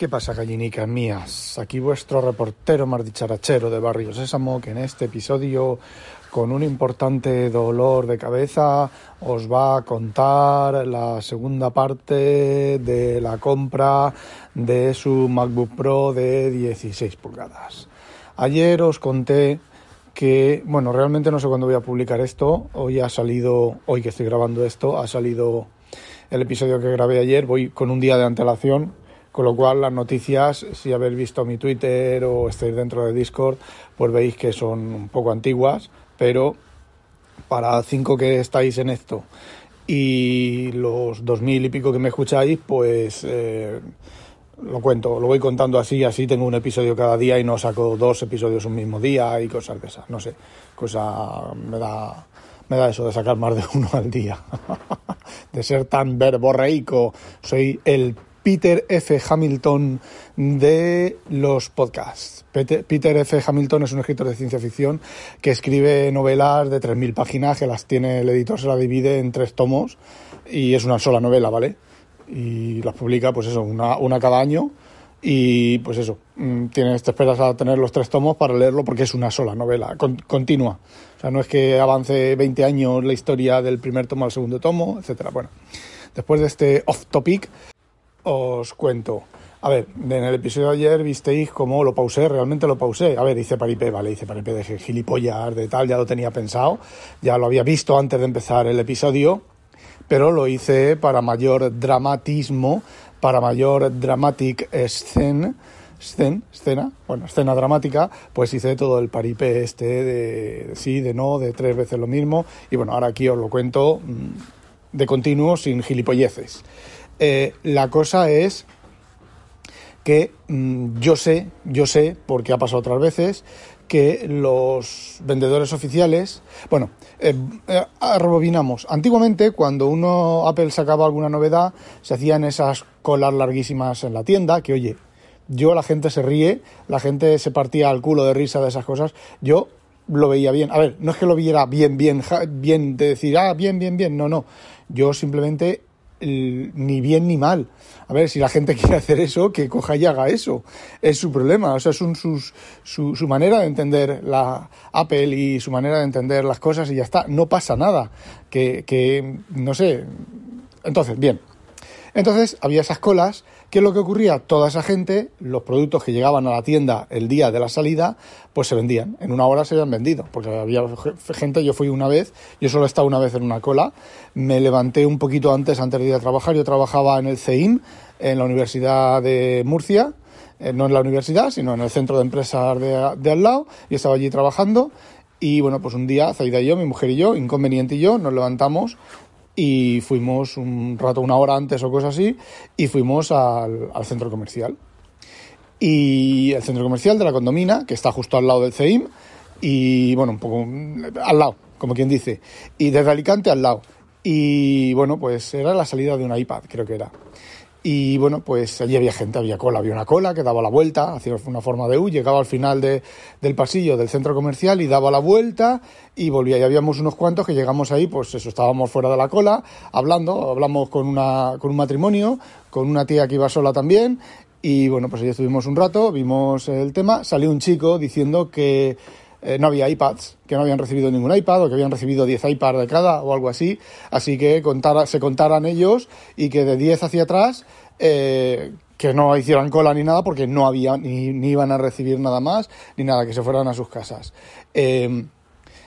¿Qué pasa, gallinicas mías? Aquí vuestro reportero más dicharachero de Barrio Sésamo, que en este episodio, con un importante dolor de cabeza, os va a contar la segunda parte de la compra de su MacBook Pro de 16 pulgadas. Ayer os conté que, bueno, realmente no sé cuándo voy a publicar esto. Hoy ha salido, hoy que estoy grabando esto, ha salido el episodio que grabé ayer. Voy con un día de antelación con lo cual las noticias, si habéis visto mi Twitter o estáis dentro de Discord, pues veis que son un poco antiguas, pero para cinco que estáis en esto y los dos mil y pico que me escucháis, pues eh, lo cuento, lo voy contando así, así tengo un episodio cada día y no saco dos episodios un mismo día y cosas de esas, no sé, cosa me da me da eso de sacar más de uno al día, de ser tan verborreico, soy el Peter F. Hamilton de los podcasts. Peter F. Hamilton es un escritor de ciencia ficción que escribe novelas de 3.000 páginas, que las tiene el editor, se las divide en tres tomos y es una sola novela, ¿vale? Y las publica, pues eso, una, una cada año y pues eso, mm, tienes, te esperas a tener los tres tomos para leerlo porque es una sola novela, continua. O sea, no es que avance 20 años la historia del primer tomo al segundo tomo, etcétera. Bueno, después de este off topic, os cuento. A ver, en el episodio de ayer visteis cómo lo pausé, realmente lo pausé. A ver, hice paripé, vale, hice paripé de gilipollas, de tal, ya lo tenía pensado, ya lo había visto antes de empezar el episodio, pero lo hice para mayor dramatismo, para mayor dramatic scene, scene, escena, bueno, escena dramática, pues hice todo el paripé este de sí, de no, de tres veces lo mismo, y bueno, ahora aquí os lo cuento mm, de continuo, sin gilipolleces. Eh, la cosa es que mm, yo sé, yo sé, porque ha pasado otras veces, que los vendedores oficiales, bueno, eh, eh Antiguamente, cuando uno Apple sacaba alguna novedad, se hacían esas colas larguísimas en la tienda, que oye, yo la gente se ríe, la gente se partía al culo de risa de esas cosas, yo lo veía bien. A ver, no es que lo viera bien, bien, bien, de decir, ah, bien, bien, bien, no, no. Yo simplemente ni bien ni mal. A ver, si la gente quiere hacer eso, que coja y haga eso. Es su problema, o sea, es su, su, manera de entender la Apple y su manera de entender las cosas y ya está. No pasa nada. Que, que no sé. Entonces, bien. Entonces había esas colas ¿Qué es lo que ocurría? Toda esa gente, los productos que llegaban a la tienda el día de la salida, pues se vendían. En una hora se habían vendido, porque había gente, yo fui una vez, yo solo he estado una vez en una cola, me levanté un poquito antes, antes de ir a trabajar, yo trabajaba en el CEIM, en la Universidad de Murcia, eh, no en la universidad, sino en el centro de empresas de, de al lado, y estaba allí trabajando. Y bueno, pues un día, Zaida y yo, mi mujer y yo, inconveniente y yo, nos levantamos y fuimos un rato, una hora antes o cosas así, y fuimos al, centro comercial. Y el centro comercial de la condomina, que está justo al lado del CEIM, y bueno, un poco al lado, como quien dice, y desde Alicante al lado. Y bueno, pues era la salida de un iPad, creo que era. Y bueno, pues allí había gente, había cola, había una cola que daba la vuelta, hacía una forma de U, llegaba al final de, del pasillo del centro comercial y daba la vuelta y volvía. Y habíamos unos cuantos que llegamos ahí, pues eso, estábamos fuera de la cola, hablando, hablamos con, una, con un matrimonio, con una tía que iba sola también. Y bueno, pues allí estuvimos un rato, vimos el tema, salió un chico diciendo que eh, no había iPads, que no habían recibido ningún iPad o que habían recibido 10 iPads de cada o algo así. Así que contara, se contaran ellos y que de 10 hacia atrás eh, que no hicieran cola ni nada porque no había ni, ni, iban a recibir nada más ni nada, que se fueran a sus casas. Eh,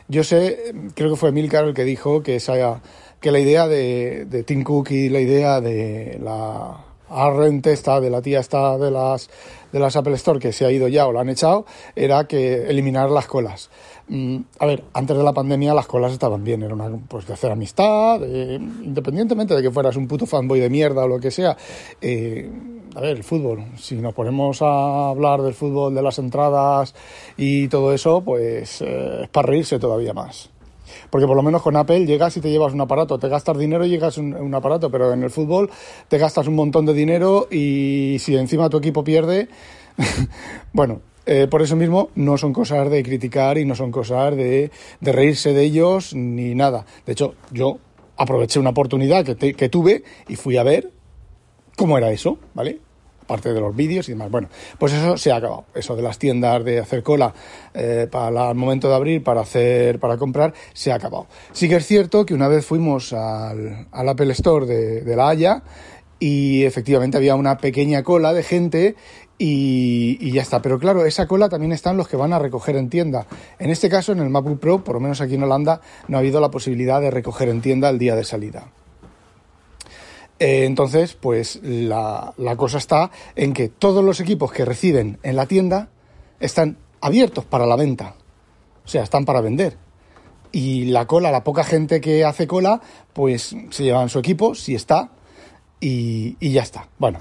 yo sé, creo que fue Milcar el que dijo que, esa, que la idea de, de Tim Cook y la idea de la arrente esta de la tía esta de las de las Apple Store que se ha ido ya o la han echado era que eliminar las colas. Mm, a ver, antes de la pandemia las colas estaban bien, era una pues de hacer amistad, independientemente de que fueras un puto fanboy de mierda o lo que sea. Eh, a ver, el fútbol, si nos ponemos a hablar del fútbol, de las entradas y todo eso, pues eh, es para reírse todavía más. Porque por lo menos con Apple llegas y te llevas un aparato, te gastas dinero y llegas un, un aparato, pero en el fútbol te gastas un montón de dinero y si encima tu equipo pierde, bueno, eh, por eso mismo no son cosas de criticar y no son cosas de, de reírse de ellos ni nada. De hecho, yo aproveché una oportunidad que, que tuve y fui a ver cómo era eso, ¿vale? Aparte de los vídeos y demás. Bueno, pues eso se ha acabado. Eso de las tiendas de hacer cola eh, para el momento de abrir, para hacer, para comprar, se ha acabado. Sí que es cierto que una vez fuimos al, Apple Store de, de La Haya y efectivamente había una pequeña cola de gente y, y, ya está. Pero claro, esa cola también están los que van a recoger en tienda. En este caso, en el MacBook Pro, por lo menos aquí en Holanda, no ha habido la posibilidad de recoger en tienda el día de salida. Eh, entonces, pues la, cosa está en que todos los equipos que reciben en la tienda están abiertos para la venta. O sea, están para vender. Y la cola, la poca gente que hace cola, pues se llevan su equipo, si está, y, ya está. Bueno,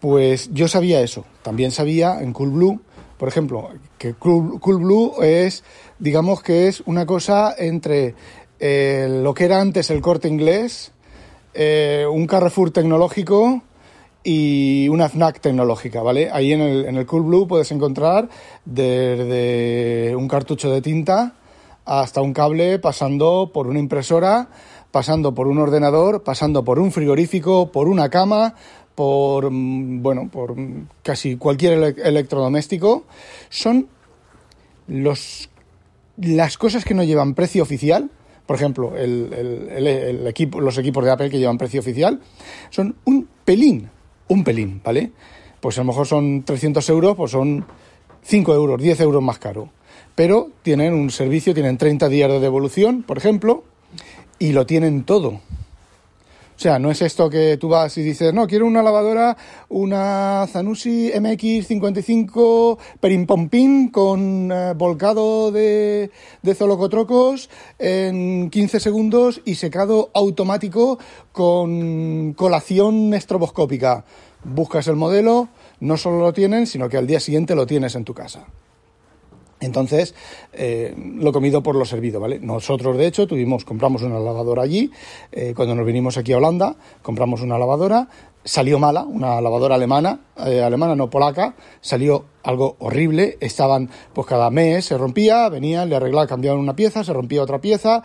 pues yo sabía eso. También sabía en Coolblue, por ejemplo, que Cool, Coolblue es, digamos que es una cosa entre eh, lo que era antes el corte inglés, eh, un Carrefour tecnológico y una FNAC tecnológica, ¿vale? Ahí en el, en el Coolblue puedes encontrar desde un cartucho de tinta hasta un cable pasando por una impresora, pasando por un ordenador, pasando por un frigorífico, por una cama, por bueno, por casi cualquier ele electrodoméstico, son los las cosas que no llevan precio oficial, por ejemplo, el, el, equipo, los equipos de Apple que llevan precio oficial, son un pelín, un pelín, ¿vale? Pues a lo mejor son 300 euros, pues son 5 euros, 10 euros más caro. Pero tienen un servicio, tienen 30 días de devolución, por ejemplo, y lo tienen todo. Sea, no es esto que tú vas y dices, no, quiero una lavadora, una Zanussi MX55 Perimpompín con eh, volcado de, de zolocotrocos en 15 segundos y secado automático con colación estroboscópica. Buscas el modelo, no solo lo tienen, sino que al día siguiente lo tienes en tu casa. Entonces, eh, lo comido por lo servido, ¿vale? Nosotros, de hecho, tuvimos, compramos una lavadora allí, eh, cuando nos vinimos aquí a Holanda, compramos una lavadora, salió mala, una lavadora alemana, eh, alemana no polaca, salió algo horrible, estaban, pues cada mes se rompía, venían, le arreglaban, cambiaban una pieza, se rompía otra pieza,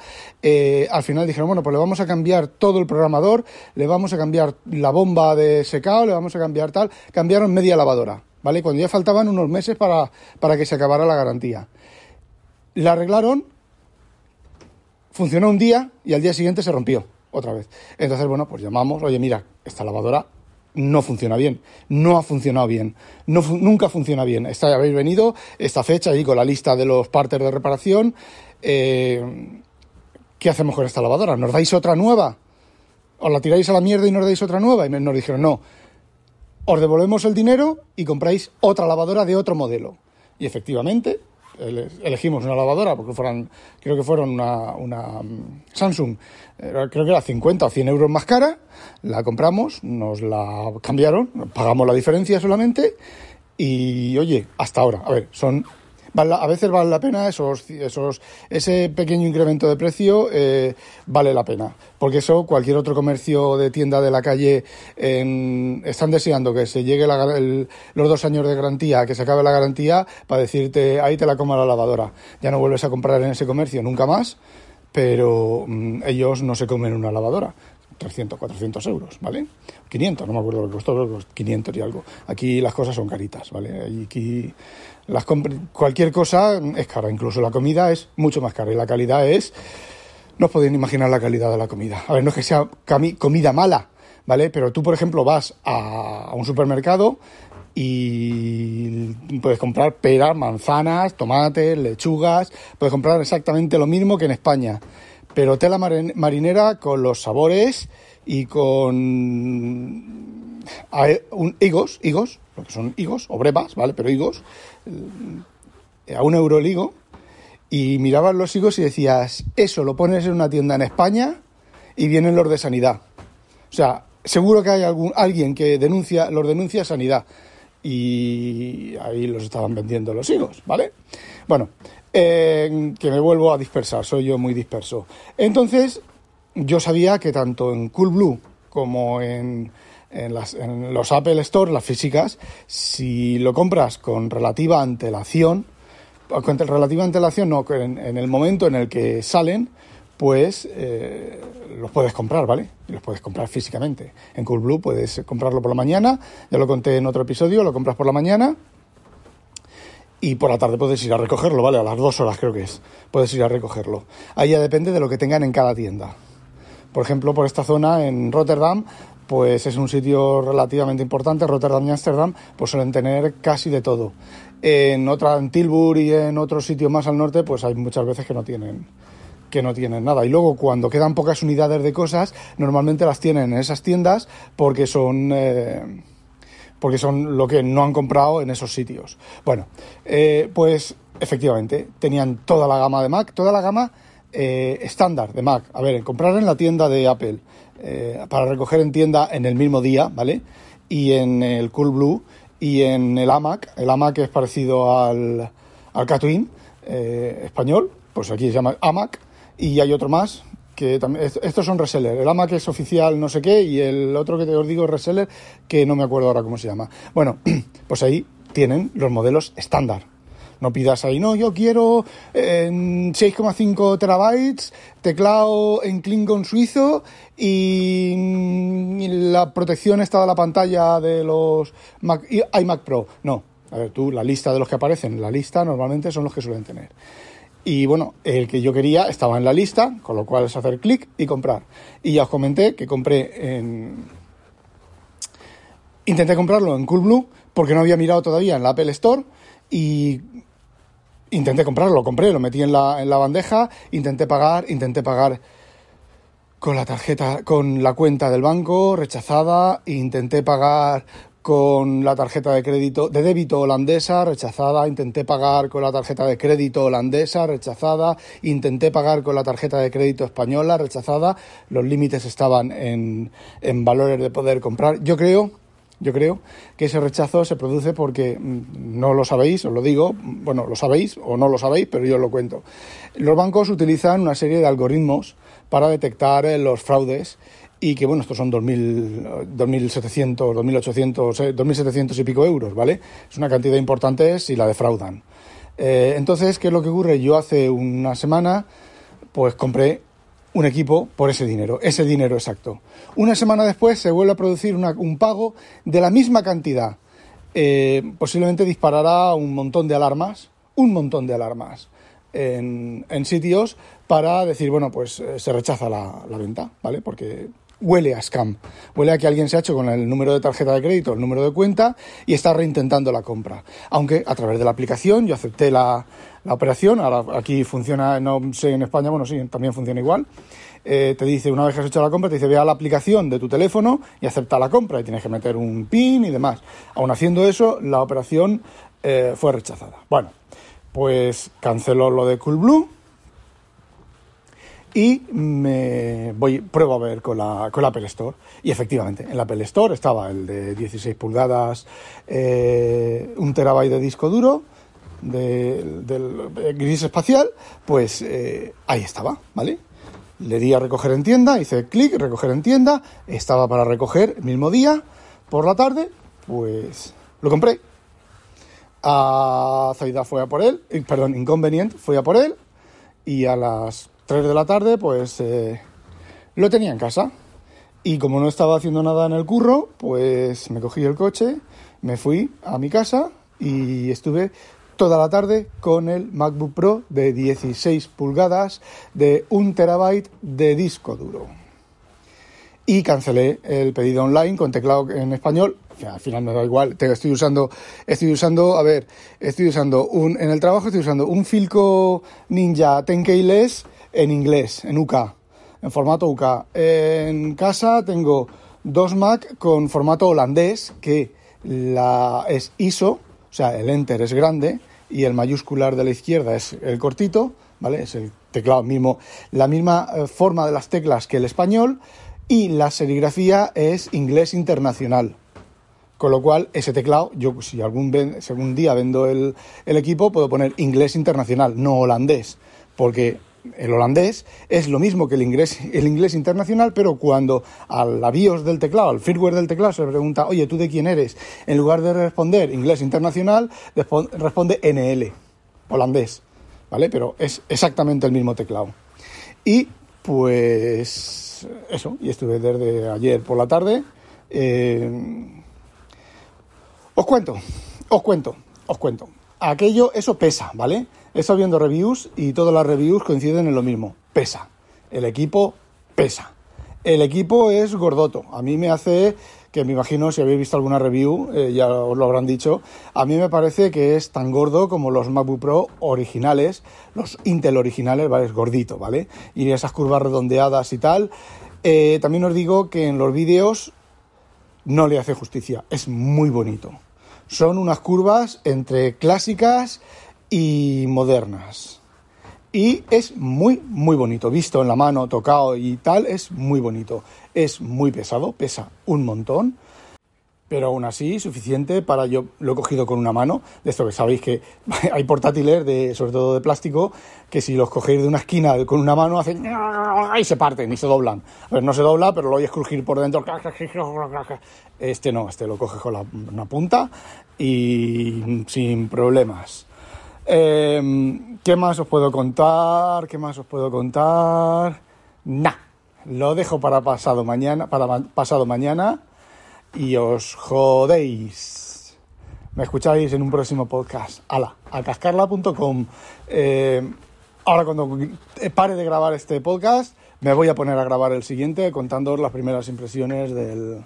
al final dijeron, bueno, pues le vamos a cambiar todo el programador, le vamos a cambiar la bomba de secado, le vamos a cambiar tal, cambiaron media lavadora, ¿vale? Cuando ya faltaban unos meses para, para que se acabara la garantía. La arreglaron, funcionó un día y al día siguiente se rompió otra vez. Entonces, bueno, pues llamamos, oye, mira, esta lavadora no funciona bien, no ha funcionado bien, no, nunca funciona bien. Esta, habéis venido, esta fecha, ahí con la lista de los partes de reparación. Eh, ¿Qué hacemos con esta lavadora? ¿Nos dais otra nueva? ¿Os la tiráis a la mierda y nos dais otra nueva? Y nos dijeron, no, os devolvemos el dinero y compráis otra lavadora de otro modelo. Y efectivamente, elegimos una lavadora, porque fueran, creo que fueron una, una Samsung, creo que era 50 o 100 euros más cara, la compramos, nos la cambiaron, pagamos la diferencia solamente. Y oye, hasta ahora, a ver, son a veces vale la pena esos, esos, ese pequeño incremento de precio eh, vale la pena porque eso cualquier otro comercio de tienda de la calle están deseando que se llegue los dos años de garantía que se acabe la garantía para decirte ahí te la coma la lavadora ya no vuelves a comprar en ese comercio nunca más pero mmm, ellos no se comen una lavadora 300, 400 euros, ¿vale? 500, no me acuerdo lo que costó, 500 y algo. Aquí las cosas son caritas, ¿vale? Aquí las cualquier cosa es cara, incluso la comida es mucho más cara y la calidad es... No os podéis imaginar la calidad de la comida. A ver, no es que sea comida mala, ¿vale? Pero tú, por ejemplo, vas a, un supermercado y puedes comprar peras, manzanas, tomates, lechugas, puedes comprar exactamente lo mismo que en España pero tela marinera con los sabores y con un, higos, higos, lo que son higos o brevas, ¿vale? Pero higos, eh, a un euro y mirabas los higos y decías, eso lo pones en una tienda en España y vienen los de sanidad. O sea, seguro que hay algún, alguien que denuncia, los denuncia a sanidad. Y ahí los estaban vendiendo los higos, ¿vale? Bueno, eh, que me vuelvo a dispersar, soy yo muy disperso. Entonces, yo sabía que tanto en Coolblue como en, en, las, en los Apple Store, las físicas, si lo compras con relativa antelación, con relativa antelación, no, en, en el momento en el que salen, pues eh, los puedes comprar, ¿vale? Los puedes comprar físicamente. En Coolblue puedes comprarlo por la mañana, ya lo conté en otro episodio, lo compras por la mañana y por la tarde puedes ir a recogerlo, ¿vale? A las dos horas creo que es, puedes ir a recogerlo. Ahí ya depende de lo que tengan en cada tienda. Por ejemplo, por esta zona en Rotterdam, pues es un sitio relativamente importante, Rotterdam y Ámsterdam, pues suelen tener casi de todo. En otra, en Tilburg y en otros sitios más al norte, pues hay muchas veces que no tienen que no tienen nada. Y luego cuando quedan pocas unidades de cosas, normalmente las tienen en esas tiendas porque son eh, porque son lo que no han comprado en esos sitios. Bueno, eh, pues efectivamente tenían toda la gama de Mac, toda la gama eh, estándar de Mac. A ver, comprar en la tienda de Apple para recoger en tienda en el mismo día, ¿vale? Y en el Cool Blue y en el AMAC, el AMAC es parecido al, al Catwin español, pues aquí se llama AMAC, y hay otro más que también, estos son reseller, el AMAC es oficial no sé qué y el otro que te os digo es reseller que no me acuerdo ahora cómo se llama. Bueno, pues ahí tienen los modelos estándar. No pidas ahí, no, yo quiero 6,5 terabytes, teclado en Klingon suizo y la protección está de la pantalla de los Mac, iMac Pro. No, a ver, tú, la lista de los que aparecen, la lista normalmente son los que suelen tener. Y bueno, el que yo quería estaba en la lista, con lo cual es hacer clic y comprar. Y ya os comenté que compré en... Intenté comprarlo en Coolblue porque no había mirado todavía en la Apple Store y intenté comprarlo, lo compré, lo metí en la, en la bandeja, intenté pagar, intenté pagar con la tarjeta, con la cuenta del banco rechazada, intenté pagar con la tarjeta de crédito de débito holandesa rechazada, intenté pagar con la tarjeta de crédito holandesa rechazada, intenté pagar con la tarjeta de crédito española rechazada, los límites estaban en, en valores de poder comprar. Yo creo yo creo que ese rechazo se produce porque mm, no lo sabéis, os lo digo, bueno, lo sabéis o no lo sabéis, pero yo os lo cuento. Los bancos utilizan una serie de algoritmos para detectar eh, los fraudes y que bueno, estos son 2.700, 2.800, 2.700 y pico euros, ¿vale? Es una cantidad importante si la defraudan. Eh, entonces, ¿qué es lo que ocurre? Yo hace una semana, pues compré un equipo por ese dinero, ese dinero exacto. Una semana después se vuelve a producir un pago de la misma cantidad. Eh, posiblemente disparará un montón de alarmas, un montón de alarmas en, sitios para decir, bueno, pues eh, se rechaza la, la venta, ¿vale? Porque huele a scam. Huele a que alguien se ha hecho con el número de tarjeta de crédito, el número de cuenta y está reintentando la compra. Aunque a través de la aplicación yo acepté la, la operación, ahora aquí funciona, no sé en España, bueno, sí, también funciona igual. Eh, te dice, una vez que has hecho la compra, te dice, ve a la aplicación de tu teléfono y acepta la compra y tienes que meter un PIN y demás. Aún haciendo eso, la operación eh, fue rechazada. Bueno, pues canceló lo de Coolblue y me voy, pruebo a ver con la, con la Apple Store. Y efectivamente, en la Apple Store estaba el de 16 pulgadas, eh, un terabyte de disco duro, del gris espacial, pues eh, ahí estaba, ¿vale? Le di a recoger en tienda, hice clic, recoger en tienda, estaba para recoger el mismo día, por la tarde, pues lo compré. A Zaida fue a por él, eh, perdón, Inconvenient fue a por él, y a las 3 de la tarde, pues eh, lo tenía en casa. Y como no estaba haciendo nada en el curro, pues me cogí el coche, me fui a mi casa y estuve toda la tarde con el MacBook Pro de 16 pulgadas de 1 terabyte de disco duro. Y cancelé el pedido online con teclado en español. Al final me da igual, estoy usando, estoy usando, a ver, estoy usando un, en el trabajo estoy usando un Filco Ninja 10K en inglés, en UK, en formato UK. En casa tengo dos Mac con formato holandés que la, es ISO, o sea, el Enter es grande y el mayúscular de la izquierda es el cortito, ¿vale? Es el teclado mismo, la misma eh, forma de las teclas que el español y la serigrafía es inglés internacional. Con lo cual, ese teclado, yo si algún, día vendo el, el equipo, puedo poner inglés internacional, no holandés, porque el holandés es lo mismo que el inglés, el inglés internacional, pero cuando al BIOS del teclado, al firmware del teclado, se le pregunta, oye, ¿tú de quién eres? En lugar de responder inglés internacional, responde NL, holandés, ¿vale? Pero es exactamente el mismo teclado. Y pues eso, y estuve desde ayer por la tarde. Eh, os cuento, os cuento, os cuento. Aquello, eso pesa, ¿vale? He estado viendo reviews y todas las reviews coinciden en lo mismo. Pesa. El equipo pesa. El equipo es gordoto. A mí me hace, que me imagino si habéis visto alguna review, eh, ya os lo habrán dicho, a mí me parece que es tan gordo como los MacBook Pro originales, los Intel originales, ¿vale? Es gordito, ¿vale? Y esas curvas redondeadas y tal. Eh, también os digo que en los vídeos no le hace justicia. Es muy bonito. Son unas curvas entre clásicas y modernas. Y es muy, muy bonito. Visto en la mano, tocado y tal, es muy bonito. Es muy pesado, pesa un montón. Pero aún así, suficiente para yo lo he cogido con una mano. De esto que sabéis que hay portátiles, de, sobre todo de plástico, que si los cogéis de una esquina con una mano hacen y se parten y se doblan. A ver, no se dobla, pero lo oyes crujir por dentro. Este no, este lo coges con la, una punta y sin problemas. Em, ¿Qué más os puedo contar? ¿Qué más os puedo contar? Nah, lo dejo para pasado mañana, para pasado mañana y os jodéis. Me escucháis en un próximo podcast. Ala, a. Em, ahora cuando pare de grabar este podcast, me voy a poner a grabar el siguiente contando las primeras impresiones del,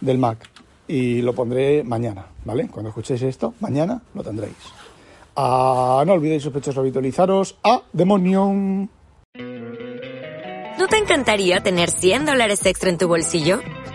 del Mac. Y lo pondré mañana, ¿vale? Cuando escuchéis esto, mañana lo tendréis. Ah, no olvidéis sospechosos habitualizaros a Demonium. ¿No te encantaría tener 100 dólares extra en tu bolsillo?